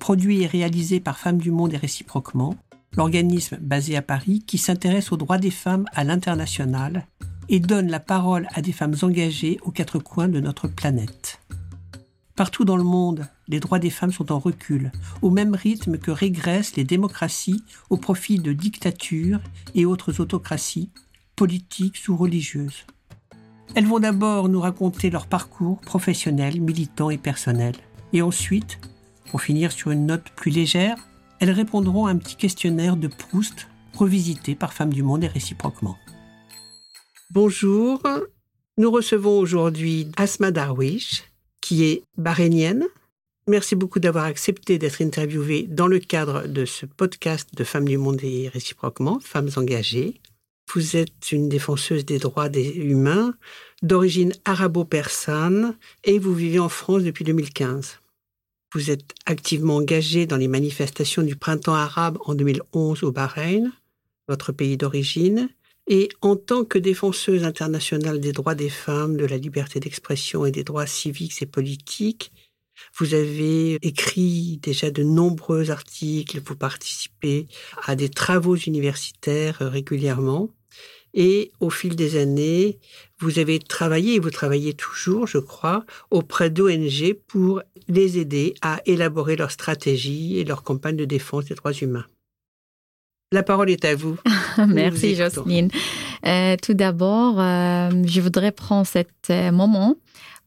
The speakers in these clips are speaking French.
produit et réalisé par Femmes du Monde et réciproquement, l'organisme basé à Paris qui s'intéresse aux droits des femmes à l'international et donne la parole à des femmes engagées aux quatre coins de notre planète. Partout dans le monde, les droits des femmes sont en recul, au même rythme que régressent les démocraties au profit de dictatures et autres autocraties, politiques ou religieuses. Elles vont d'abord nous raconter leur parcours professionnel, militant et personnel. Et ensuite, pour finir sur une note plus légère, elles répondront à un petit questionnaire de Proust revisité par Femmes du Monde et réciproquement. Bonjour, nous recevons aujourd'hui Asma Darwish, qui est bahreïnienne. Merci beaucoup d'avoir accepté d'être interviewée dans le cadre de ce podcast de Femmes du Monde et réciproquement, Femmes engagées. Vous êtes une défenseuse des droits des humains d'origine arabo-persane et vous vivez en France depuis 2015. Vous êtes activement engagée dans les manifestations du printemps arabe en 2011 au Bahreïn, votre pays d'origine, et en tant que défenseuse internationale des droits des femmes, de la liberté d'expression et des droits civiques et politiques, vous avez écrit déjà de nombreux articles, vous participez à des travaux universitaires régulièrement. Et au fil des années, vous avez travaillé, et vous travaillez toujours, je crois, auprès d'ONG pour les aider à élaborer leur stratégie et leur campagne de défense des droits humains. La parole est à vous. Merci Jocelyne. Euh, tout d'abord, euh, je voudrais prendre cet euh, moment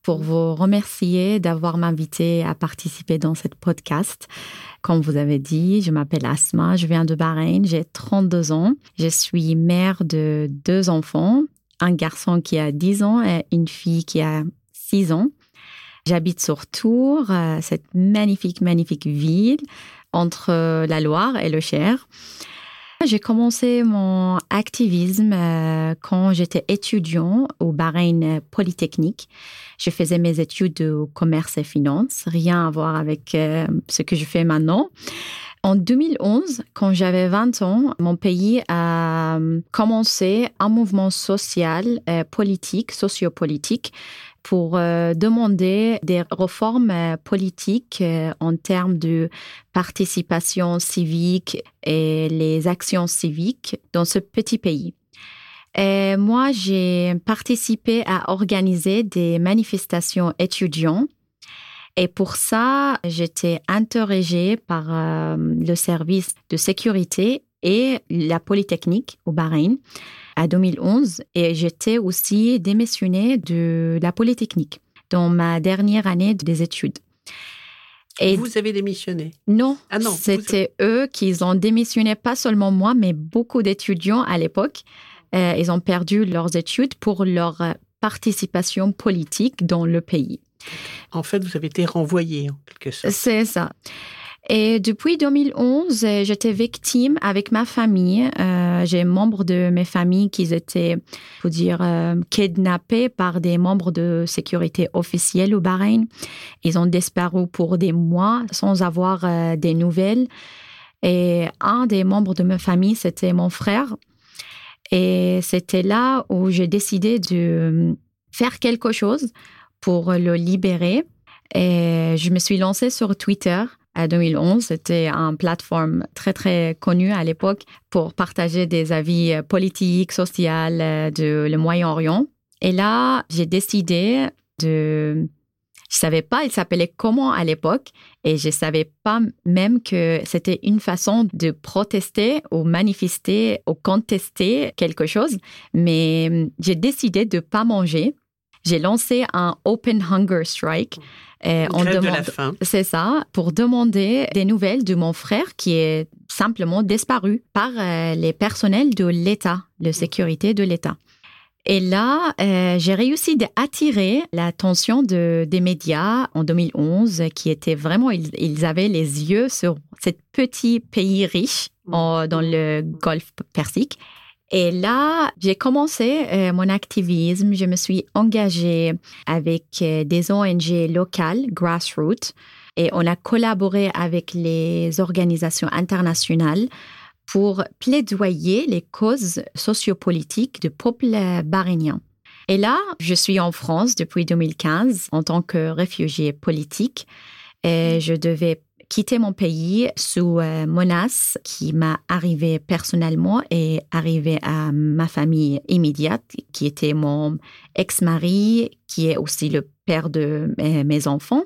pour vous remercier d'avoir m'invité à participer dans cette podcast. Comme vous avez dit, je m'appelle Asma, je viens de Bahreïn, j'ai 32 ans. Je suis mère de deux enfants, un garçon qui a 10 ans et une fille qui a 6 ans. J'habite sur Tours, euh, cette magnifique, magnifique ville entre la Loire et le Cher. J'ai commencé mon activisme euh, quand j'étais étudiant au Bahreïn Polytechnique. Je faisais mes études de commerce et finance, rien à voir avec euh, ce que je fais maintenant. En 2011, quand j'avais 20 ans, mon pays a commencé un mouvement social, euh, politique, sociopolitique pour euh, demander des réformes euh, politiques euh, en termes de participation civique et les actions civiques dans ce petit pays. Moi, j'ai participé à organiser des manifestations étudiantes et pour ça, j'étais interrogée par le service de sécurité et la Polytechnique au Bahreïn à 2011 et j'étais aussi démissionnée de la Polytechnique dans ma dernière année des études. Et vous avez démissionné Non, ah non c'était eux qui ont démissionné, pas seulement moi, mais beaucoup d'étudiants à l'époque. Euh, ils ont perdu leurs études pour leur participation politique dans le pays. En fait, vous avez été renvoyé en quelque sorte. C'est ça. Et depuis 2011, j'étais victime avec ma famille. Euh, j'ai membres de mes familles qui étaient, faut dire, euh, kidnappés par des membres de sécurité officielle au Bahreïn. Ils ont disparu pour des mois sans avoir euh, des nouvelles. Et un des membres de ma famille, c'était mon frère. Et c'était là où j'ai décidé de faire quelque chose pour le libérer. Et je me suis lancée sur Twitter à 2011. C'était une plateforme très, très connue à l'époque pour partager des avis euh, politiques, sociaux euh, de le Moyen-Orient. Et là, j'ai décidé de... Je savais pas, il s'appelait comment à l'époque, et je savais pas même que c'était une façon de protester ou manifester ou contester quelque chose. Mais euh, j'ai décidé de pas manger. J'ai lancé un Open Hunger Strike euh, on demande, de la faim. C'est ça, pour demander des nouvelles de mon frère qui est simplement disparu par euh, les personnels de l'État, de sécurité de l'État. Et là, euh, j'ai réussi d'attirer l'attention de, des médias en 2011 qui étaient vraiment, ils, avaient les yeux sur cet petit pays riche dans le Golfe Persique. Et là, j'ai commencé euh, mon activisme. Je me suis engagée avec euh, des ONG locales, grassroots, et on a collaboré avec les organisations internationales pour plaidoyer les causes sociopolitiques du peuple bahrénien. Et là, je suis en France depuis 2015 en tant que réfugiée politique je devais quitter mon pays sous euh, menace qui m'a arrivé personnellement et arrivé à ma famille immédiate, qui était mon ex-mari, qui est aussi le père de euh, mes enfants.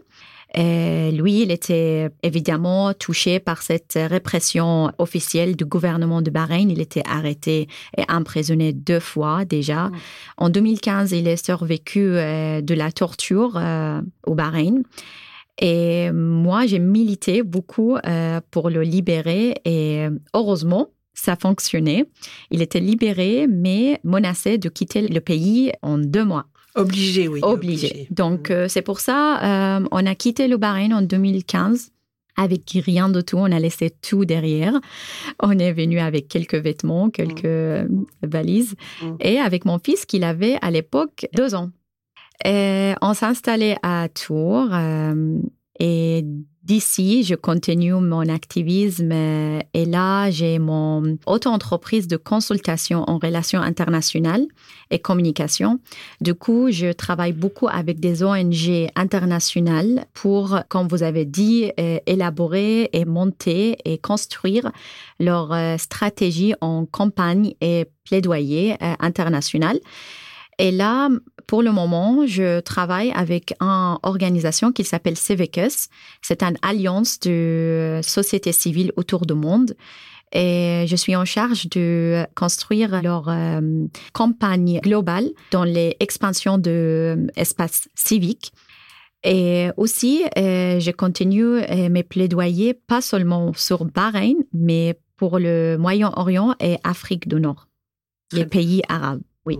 Et lui, il était évidemment touché par cette répression officielle du gouvernement de Bahreïn. Il était arrêté et emprisonné deux fois déjà. En 2015, il est survécu euh, de la torture au Bahreïn. Et moi, j'ai milité beaucoup euh, pour le libérer et heureusement, ça fonctionnait. Il était libéré, mais menacé de quitter le pays en deux mois. Obligé, oui. Obligé. Donc, mm. euh, c'est pour ça, euh, on a quitté le Bahreïn en 2015 avec rien de tout. On a laissé tout derrière. On est venu avec quelques vêtements, quelques mm. valises mm. et avec mon fils qu'il avait à l'époque deux ans. Et on s'est installé à Tours euh, et d'ici, je continue mon activisme et là, j'ai mon auto-entreprise de consultation en relations internationales et communication. Du coup, je travaille beaucoup avec des ONG internationales pour, comme vous avez dit, euh, élaborer et monter et construire leur euh, stratégie en campagne et plaidoyer international. Et là, pour le moment, je travaille avec une organisation qui s'appelle Civicus. C'est une alliance de sociétés civiles autour du monde. Et je suis en charge de construire leur euh, campagne globale dans les expansions de l'espace civique. Et aussi, euh, je continue euh, mes plaidoyers, pas seulement sur Bahreïn, mais pour le Moyen-Orient et Afrique du Nord, les pays arabes. Oui.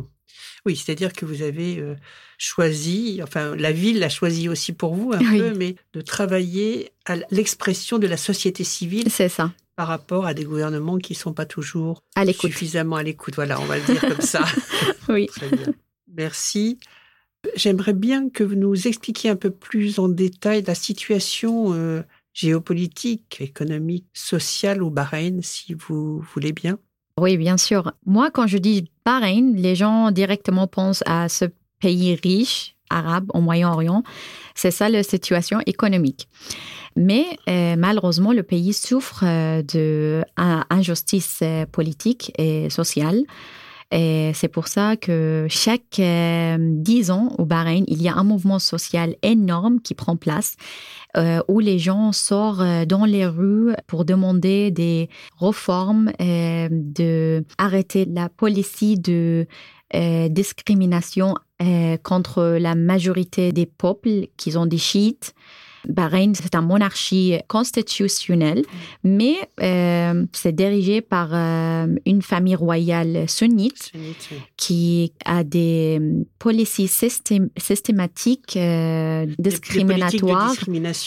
Oui, c'est-à-dire que vous avez euh, choisi, enfin la ville l'a choisi aussi pour vous un peu, mais de travailler à l'expression de la société civile. C'est ça. Par rapport à des gouvernements qui ne sont pas toujours à suffisamment à l'écoute. Voilà, on va le dire comme ça. oui. Très bien. Merci. J'aimerais bien que vous nous expliquiez un peu plus en détail la situation euh, géopolitique, économique, sociale au Bahreïn, si vous voulez bien. Oui, bien sûr. Moi, quand je dis Bahreïn, les gens directement pensent à ce pays riche, arabe, au Moyen-Orient. C'est ça la situation économique. Mais euh, malheureusement, le pays souffre euh, d'injustice euh, politique et sociale. Et c'est pour ça que chaque dix ans au Bahreïn, il y a un mouvement social énorme qui prend place euh, où les gens sortent euh, dans les rues pour demander des réformes, euh, de arrêter la politique de discrimination contre la majorité des peuples qui ont des chiites Bahreïn, c'est une monarchie constitutionnelle, mais euh, c'est dirigé par euh, une famille royale sunnite qui a des euh, politiques systématiques discriminatoires.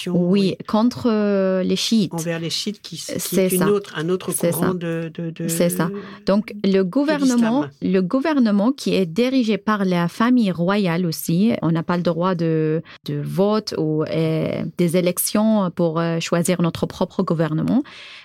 oui, contre les chiites. Envers les chiites, qui, est, une autre, un autre courant de, C'est ça. Donc le gouvernement, le gouvernement qui est dirigé par la famille royale aussi, on n'a pas le droit de, de vote ou des élections pour euh, choisir notre propre gouvernement.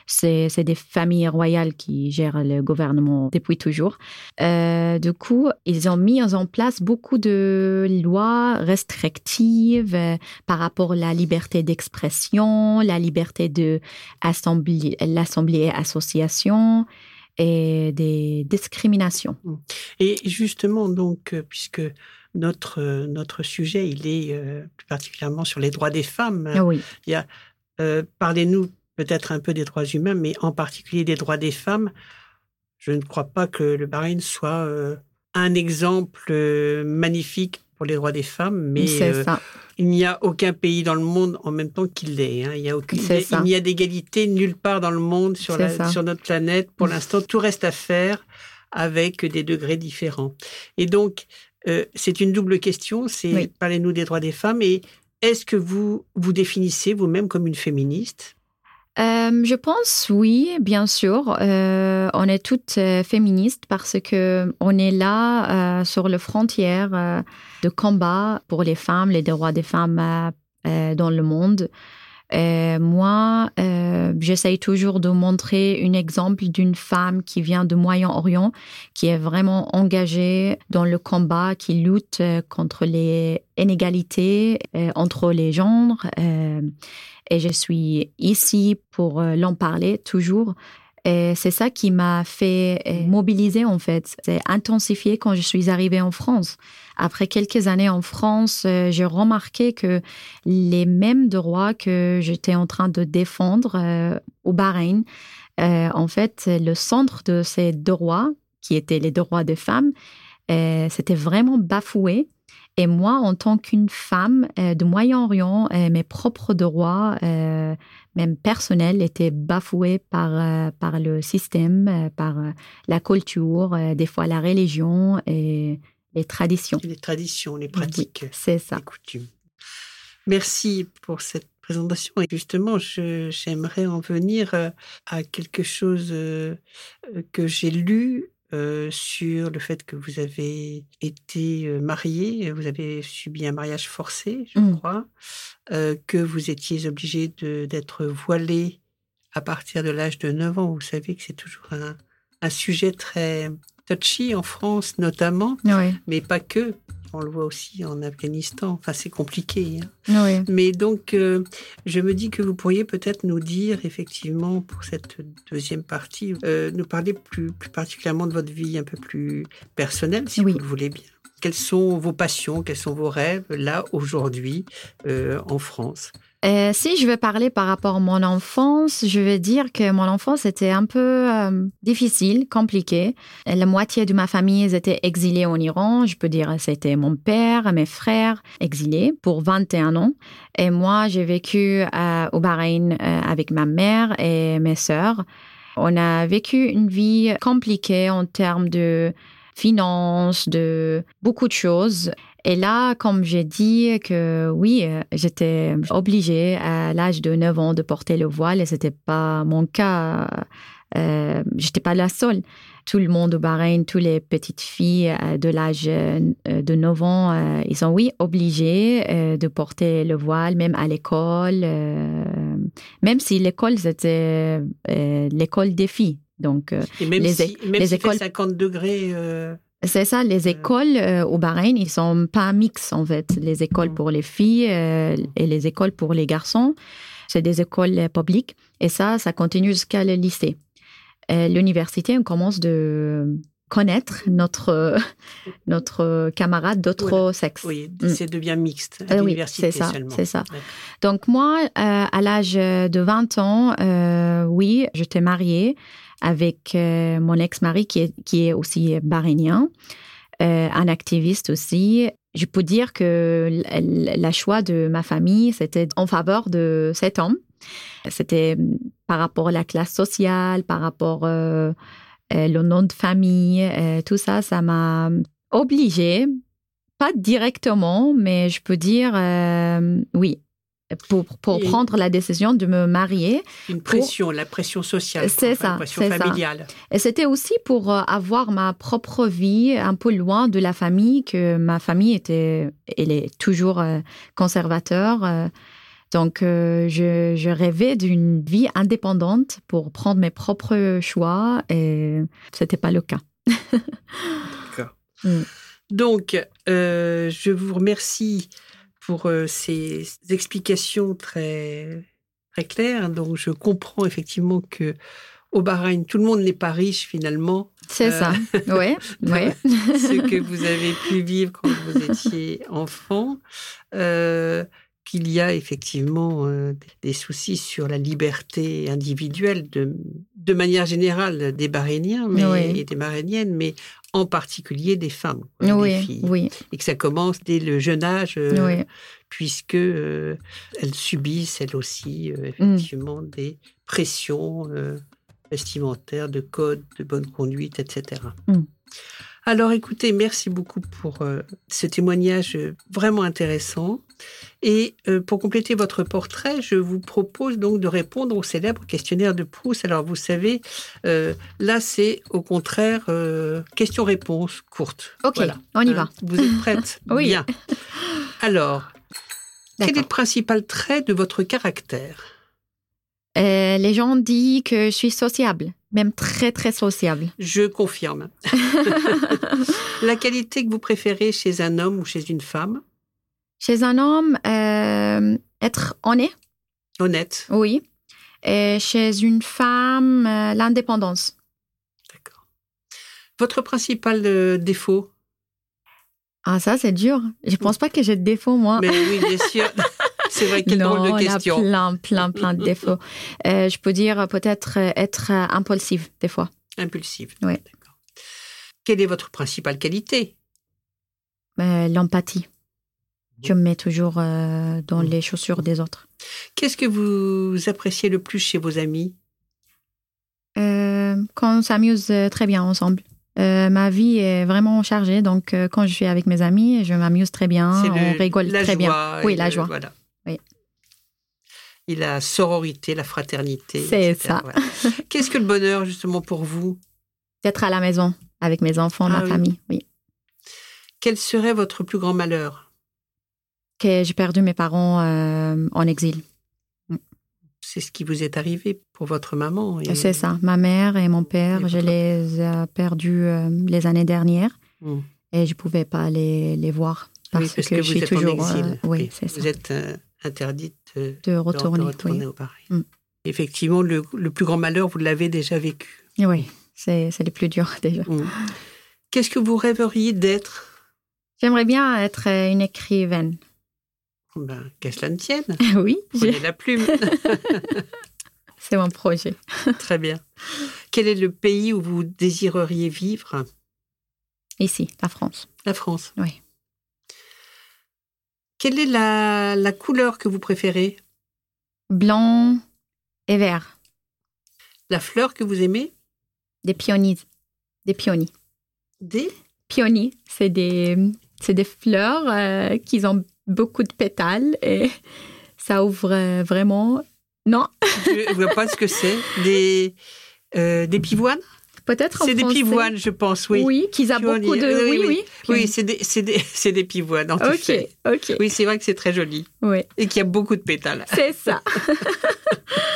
C'est des familles royales qui gèrent le gouvernement depuis toujours. Euh, du coup, ils ont mis en place beaucoup de lois restrictives euh, par rapport à la liberté d'expression, la liberté de l'assemblée et association et des discriminations. Et justement, donc, puisque notre, euh, notre sujet, il est euh, plus particulièrement sur les droits des femmes. Ah oui. Il y a, euh, parlez-nous peut-être un peu des droits humains, mais en particulier des droits des femmes. Je ne crois pas que le Bahreïn soit un exemple magnifique pour les droits des femmes, mais il n'y a aucun pays dans le monde en même temps qu'il l'est. Hein. Il n'y a, aucune, il n'y a d'égalité nulle part dans le monde sur, la, sur notre planète. Pour l'instant, tout reste à faire avec des degrés différents. Et donc, euh, c'est une double question. C'est parlez-nous des droits des femmes et est-ce que vous vous définissez vous-même comme une féministe? Euh, je pense oui, bien sûr. Euh, on est toutes euh, féministes parce que on est là sur les frontières de combat pour les femmes, les droits des femmes dans le monde. Euh, moi, euh, j'essaye toujours de montrer un exemple d'une femme qui vient de Moyen-Orient, qui est vraiment engagée dans le combat, qui lutte euh, contre les inégalités entre les genres. et je suis ici pour l'en parler toujours. Et c'est ça qui m'a fait mobiliser en fait, c'est intensifié quand je suis arrivée en France. Après quelques années en France, euh, j'ai remarqué que les mêmes droits que j'étais en train de défendre euh, au Bahreïn, euh, en fait, le centre de ces droits, qui étaient les droits des femmes, c'était vraiment bafoué. Et moi, en tant qu'une femme de Moyen-Orient, mes propres droits, même personnels, étaient bafoués par, par le système, par la culture, des fois la religion. Et les traditions. Les traditions, les pratiques. c'est ça. Les coutumes. Merci pour cette présentation. Et justement, j'aimerais en venir euh, à quelque chose euh, que j'ai lu euh, sur le fait que vous avez été marié, vous avez subi un mariage forcé, je mmh. crois, que vous étiez obligé d'être voilé à partir de l'âge de 9 ans. Vous savez que c'est toujours un, un sujet très touchy en France notamment, mais pas que. On le voit aussi en Afghanistan. Enfin, c'est compliqué. Hein. Mais donc, euh, je me dis que vous pourriez peut-être nous dire, effectivement, pour cette deuxième partie, euh, nous parler plus, plus particulièrement de votre vie un peu plus personnelle, si vous le voulez bien. Quelles sont vos passions, quels sont vos rêves, là, aujourd'hui, euh, en France? Euh, si je veux parler par rapport à mon enfance, je veux dire que mon enfance était un peu euh, difficile, compliquée. La moitié de ma famille était exilée en Iran. Je peux dire c'était mon père, mes frères exilés pour 21 ans. Et moi, j'ai vécu au Bahreïn avec ma mère et mes sœurs. On a vécu une vie compliquée en termes de finances, de beaucoup de choses. Et là, comme j'ai dit que oui, euh, j'étais obligée à l'âge de 9 ans de porter le voile et c'était pas mon cas. Euh, j'étais pas la seule. Tout le monde au Bahreïn, toutes les petites filles euh, de l'âge euh, de 9 ans, ils sont oui obligés de porter le voile, même à l'école, même si l'école c'était l'école des filles. Donc, et même les, si, même les écoles 50 degrés. C'est ça, les écoles euh, au Bahreïn, ils sont pas mix en fait. Les écoles pour les filles euh, et les écoles pour les garçons, c'est des écoles publiques. Et ça, ça continue jusqu'à le lycée. L'université, on commence de connaître notre, notre camarade d'autres sexes. Oui, mm. ça devient mixte à oui, c'est ça, c'est ça. Donc moi, euh, à l'âge de 20 ans, oui, j'étais mariée avec euh, mon ex-mari qui est, aussi bahreïnien, euh, un activiste aussi. Je peux dire que la choix de ma famille, c'était en faveur de cet homme. C'était par rapport à la classe sociale, par rapport euh, le nom de famille, tout ça, ça m'a obligée, pas directement, mais je peux dire oui, pour, pour prendre la décision de me marier. Une pression, la pression sociale. C'est ça. La pression familiale. Et c'était aussi pour euh, avoir ma propre vie un peu loin de la famille, que ma famille était, elle est toujours euh, conservateur. Euh. Donc, je, je, rêvais d'une vie indépendante pour prendre mes propres choix et ce n'était pas le cas. D'accord. Mm. Donc, je vous remercie pour euh, ces explications très, très claires. Donc, je comprends effectivement que au Bahreïn, tout le monde n'est pas riche finalement. C'est ça, oui. Ouais. ce que vous avez pu vivre quand vous étiez enfant. Euh, qu'il y a effectivement euh, des soucis sur la liberté individuelle de, de manière générale des Bahreïniens mais, et des Bahreïniennes, mais en particulier des femmes, des filles. Oui. Et que ça commence dès le jeune âge, euh, puisque euh, elles subissent elles aussi mm. effectivement des pressions vestimentaires, de codes, de bonne conduite, etc. Alors écoutez, merci beaucoup pour euh, ce témoignage euh, vraiment intéressant. Et euh, pour compléter votre portrait, je vous propose donc de répondre au célèbre questionnaire de Proust. Alors vous savez, là c'est au contraire question-réponse courte. Ok, on y va. Vous êtes prête Oui. Bien. Alors, quel est le principal trait de votre caractère? Les gens disent que je suis sociable même très, très sociable. Je confirme. la qualité que vous préférez chez un homme ou chez une femme? Chez un homme, euh, être honnête. Honnête. Oui. Et chez une femme, euh, l'indépendance. D'accord. Votre principal euh, défaut? Ah, ça, c'est dur. Je pense pas que j'ai de défaut, moi. Mais oui, bien sûr. C'est vrai, quelle non, drôle de question. Il a plein, plein, plein de défauts. Euh, je peux dire peut-être être impulsive des fois. Impulsive. Oui. D'accord. Quelle est votre principale qualité? Euh, L'empathie. Je me mets toujours euh, dans les chaussures des autres. Qu'est-ce que vous appréciez le plus chez vos amis? Euh, Quand on s'amuse très bien ensemble. Euh, ma vie est vraiment chargée, donc euh, quand je suis avec mes amis, je m'amuse très bien, on rigole très bien. Oui, la joie. Voilà. Oui. Et la sororité, la fraternité. C'est ça. Voilà. Qu'est-ce que le bonheur justement pour vous? D'être à la maison avec mes enfants, Ah ma oui. famille. Oui. Quel serait votre plus grand malheur? Que j'ai perdu mes parents euh, en exil. C'est ce qui vous est arrivé pour votre maman. et- C'est ça. Ma mère et mon père, Et je votre- les ai perdus euh, les années dernières Mm. et je ne pouvais pas les, les voir parce, Oui, parce que, que, je suis toujours. en exil. euh, oui, ça. Vous êtes interdite de, retourner. de retourner oui. au Paris. Mm. Effectivement, le, le plus grand malheur, vous l'avez déjà vécu. Oui, c'est le plus dur déjà. Mm. Qu'est-ce que vous rêveriez d'être? J'aimerais bien être une écrivaine. Ben, Qu'à cela ne tienne. oui, j'ai- la plume. c'est mon projet. Très bien. Quel est le pays où vous désireriez vivre? Ici, la France. La France. Oui. Quelle est la, la couleur que vous préférez? Blanc et vert. La fleur que vous aimez? Des pionniers. Des pionniers. Des? Pionniers, c'est des, c'est des fleurs euh, qui ont beaucoup de pétales et ça ouvre euh, vraiment. Non, Je ne vois pas ce que c'est? Des, euh, des pivoines? Peut-être C'est des français. pivoines, je pense, oui. Oui, qu'ils Pionniers. beaucoup de. Oui, Oui, oui. oui. Oui, c'est des, des, des pivoines, en Ok, effet. ok. Oui, c'est vrai que c'est très joli. Oui, Et qu'il y a beaucoup de pétales. c'est ça.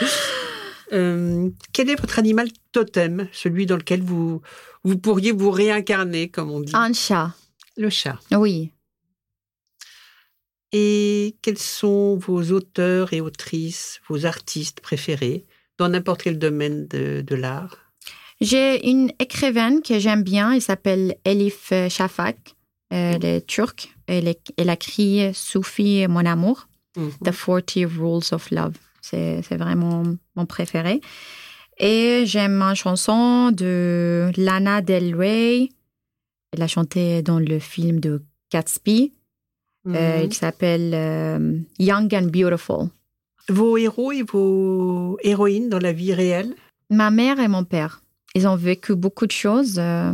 Euh, quel est votre animal totem, celui dans lequel vous, vous pourriez vous réincarner, comme on dit? Un chat. Le chat. Oui. Et quels sont vos auteurs et autrices, vos artistes préférés, dans n'importe quel domaine de, de l'art? J'ai une écrivaine que j'aime bien, elle s'appelle Elif Shafak. Elle est turque. Elle, a écrit Soufi, mon amour, Mhm. The 40 Rules of Love. C'est c'est vraiment mon préféré. Et j'aime une chanson de Lana Del Rey. Elle a chanté dans le film de Gatsby. Euh, Mhm. il s'appelle euh, Young and Beautiful. Vos héros et vos héroïnes dans la vie réelle? Ma mère et mon père, ils ont vécu beaucoup de choses euh,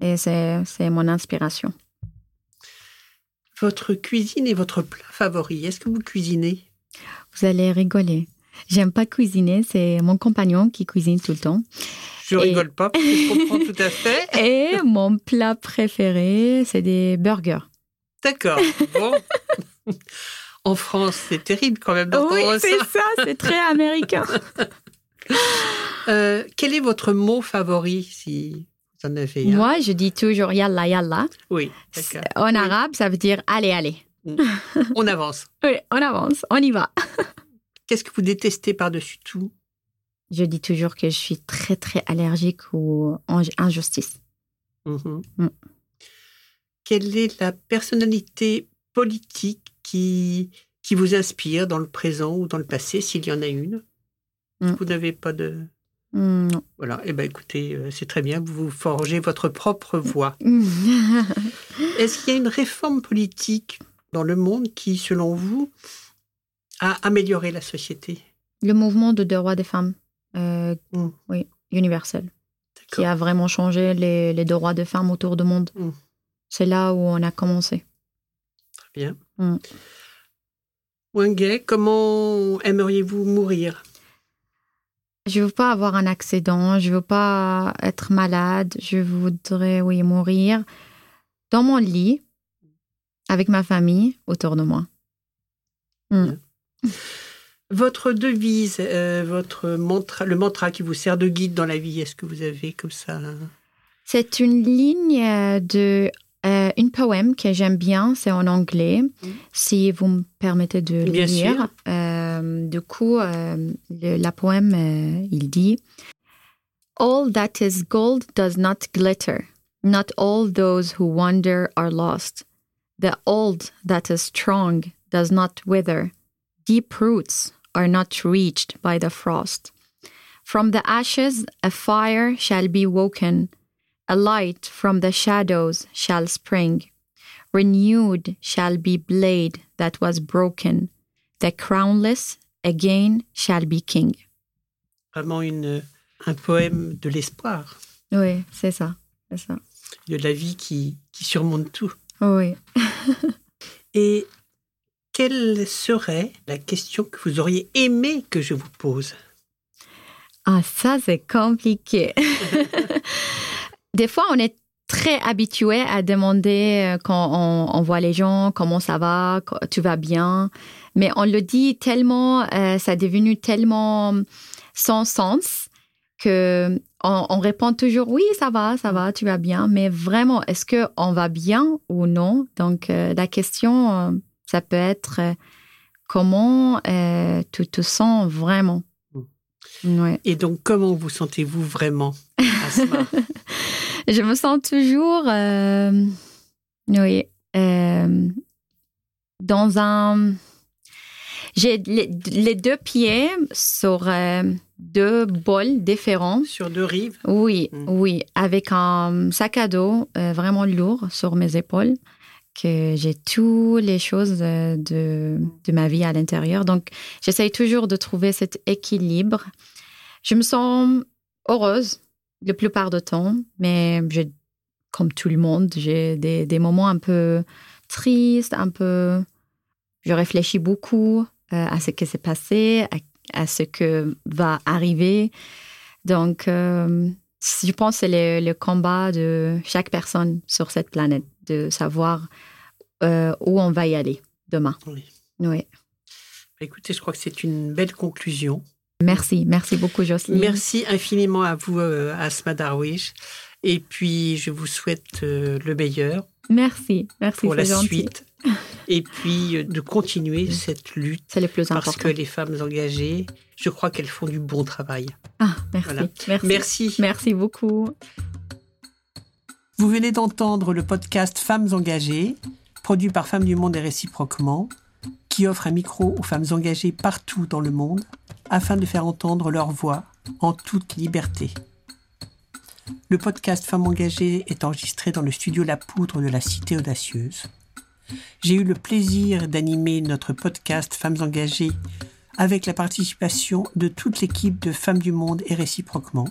et c'est c'est mon inspiration. Votre cuisine et votre plat favori, est-ce que vous cuisinez? Vous allez rigoler. J'aime pas cuisiner, c'est mon compagnon qui cuisine tout le temps. Je Et- rigole pas, parce que je comprends tout à fait. Et mon plat préféré, c'est des burgers. D'accord. Bon. En France, c'est terrible quand même d'entendre ça. ça, c'est très américain. Euh, quel est votre mot favori, si vous en avez un? Moi, je dis toujours yalla yalla. Oui, d'accord. En arabe, ça veut dire allez, allez. On avance. Oui, on avance, on y va. Qu'est-ce que vous détestez par-dessus tout? Je dis toujours que je suis très, très allergique aux inj- injustices. Mhm. Mm. Quelle est la personnalité politique qui, qui vous inspire dans le présent ou dans le passé, s'il y en a une? Mm. Vous n'avez pas de... Non. Voilà, eh ben écoutez, euh, c'est très bien, vous forgez votre propre voix. Hmm. Est-ce qu'il y a une réforme politique dans le monde qui, selon vous, a amélioré la société? Le mouvement de droits des femmes, euh, Mm. oui, universel. qui a vraiment changé les, les droits des femmes autour du monde. C'est là où on a commencé. Très bien. Mm. Wangay, comment aimeriez-vous mourir? Je veux pas avoir un accident, je veux pas être malade, je voudrais, oui, mourir dans mon lit, avec ma famille autour de moi. Mm. Votre devise, euh, votre mantra, le mantra qui vous sert de guide dans la vie, est-ce que vous avez comme ça C'est une ligne euh, de euh, une poème que j'aime bien, c'est en anglais. Si vous me permettez de Bien lire. sûr. Euh, du coup, euh, le- la poème, euh, il dit All that is gold does not glitter. Not all those who wander are lost. The old that is strong does not wither. Deep roots are not reached by the frost. From the ashes a fire shall be woken. A light from the shadows shall spring. Renewed shall be blade that was broken. The crownless again shall be king. Vraiment une, un poème de l'espoir, Oui, c'est ça. C'est ça. de la vie qui, qui surmonte tout. Oui. Et quelle serait la question que vous auriez aimé que je vous pose? Ah, ça, c'est compliqué. Des fois, on est très habitué à demander euh, quand on, voit les gens comment ça va, tu vas bien. Mais on le dit tellement, euh, ça est devenu tellement sans sens que on, on répond toujours oui, ça va, ça va, tu vas bien. Mais vraiment, est-ce que on va bien ou non? Donc, euh, la question, ça peut être comment tu te sens vraiment? Ouais. Et donc, comment vous sentez-vous vraiment, Asma Je me sens toujours, euh, oui, euh, dans un. J'ai les, les deux pieds sur euh, deux bols différents. Sur deux rives? Oui, Mm. oui, avec un sac à dos vraiment lourd sur mes épaules, que j'ai toutes les choses euh, de, de ma vie à l'intérieur. Donc, j'essaye toujours de trouver cet équilibre. Je me sens heureuse la plupart du temps, mais comme tout le monde, j'ai des, moments un peu tristes, un peu... Je réfléchis beaucoup euh, à ce qui s'est passé, à, à ce que va arriver. Donc, euh, je pense que c'est le, le combat de chaque personne sur cette planète, de savoir euh, où on va y aller demain. Oui. Oui. Écoutez, je crois que c'est une belle conclusion. Merci, merci beaucoup Jocelyne. Merci infiniment à vous, euh, Asma Darwish. Et puis, je vous souhaite euh, le meilleur Merci, merci, pour la gentil. suite. Et puis, de continuer cette lutte C'est le plus parce important. que les femmes engagées, je crois qu'elles font du bon travail. Ah, merci, Voilà. merci. Merci. Merci beaucoup. Vous venez d'entendre le podcast Femmes engagées, produit par Femmes du Monde et réciproquement, qui offre un micro aux femmes engagées partout dans le monde afin de faire entendre leur voix en toute liberté. Le podcast Femmes engagées est enregistré dans le studio La Poudre de la Cité Audacieuse. J'ai eu le plaisir d'animer notre podcast Femmes engagées avec la participation de toute l'équipe de Femmes du Monde et réciproquement.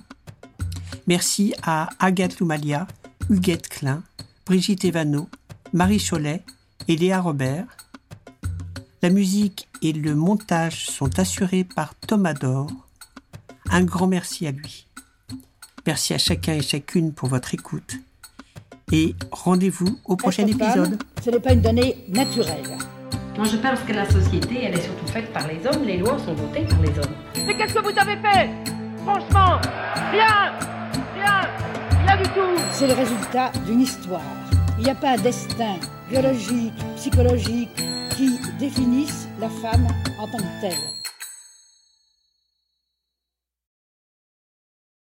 Merci à Agathe Loumalia, Huguette Klein, Brigitte Evano, Marie Cholet et Léa Robert. La musique et le montage sont assurés par Thomas Dor. Un grand merci à lui. Merci à chacun et chacune pour votre écoute. Et rendez-vous au prochain épisode. ce n'est pas une donnée naturelle. Moi, je pense que la société, elle est surtout faite par les hommes. Les lois sont votées par les hommes. Mais qu'est-ce que vous avez fait? Franchement Rien C'est le résultat d'une histoire. Il n'y a pas un destin biologique, psychologique qui définisse la femme en tant que telle.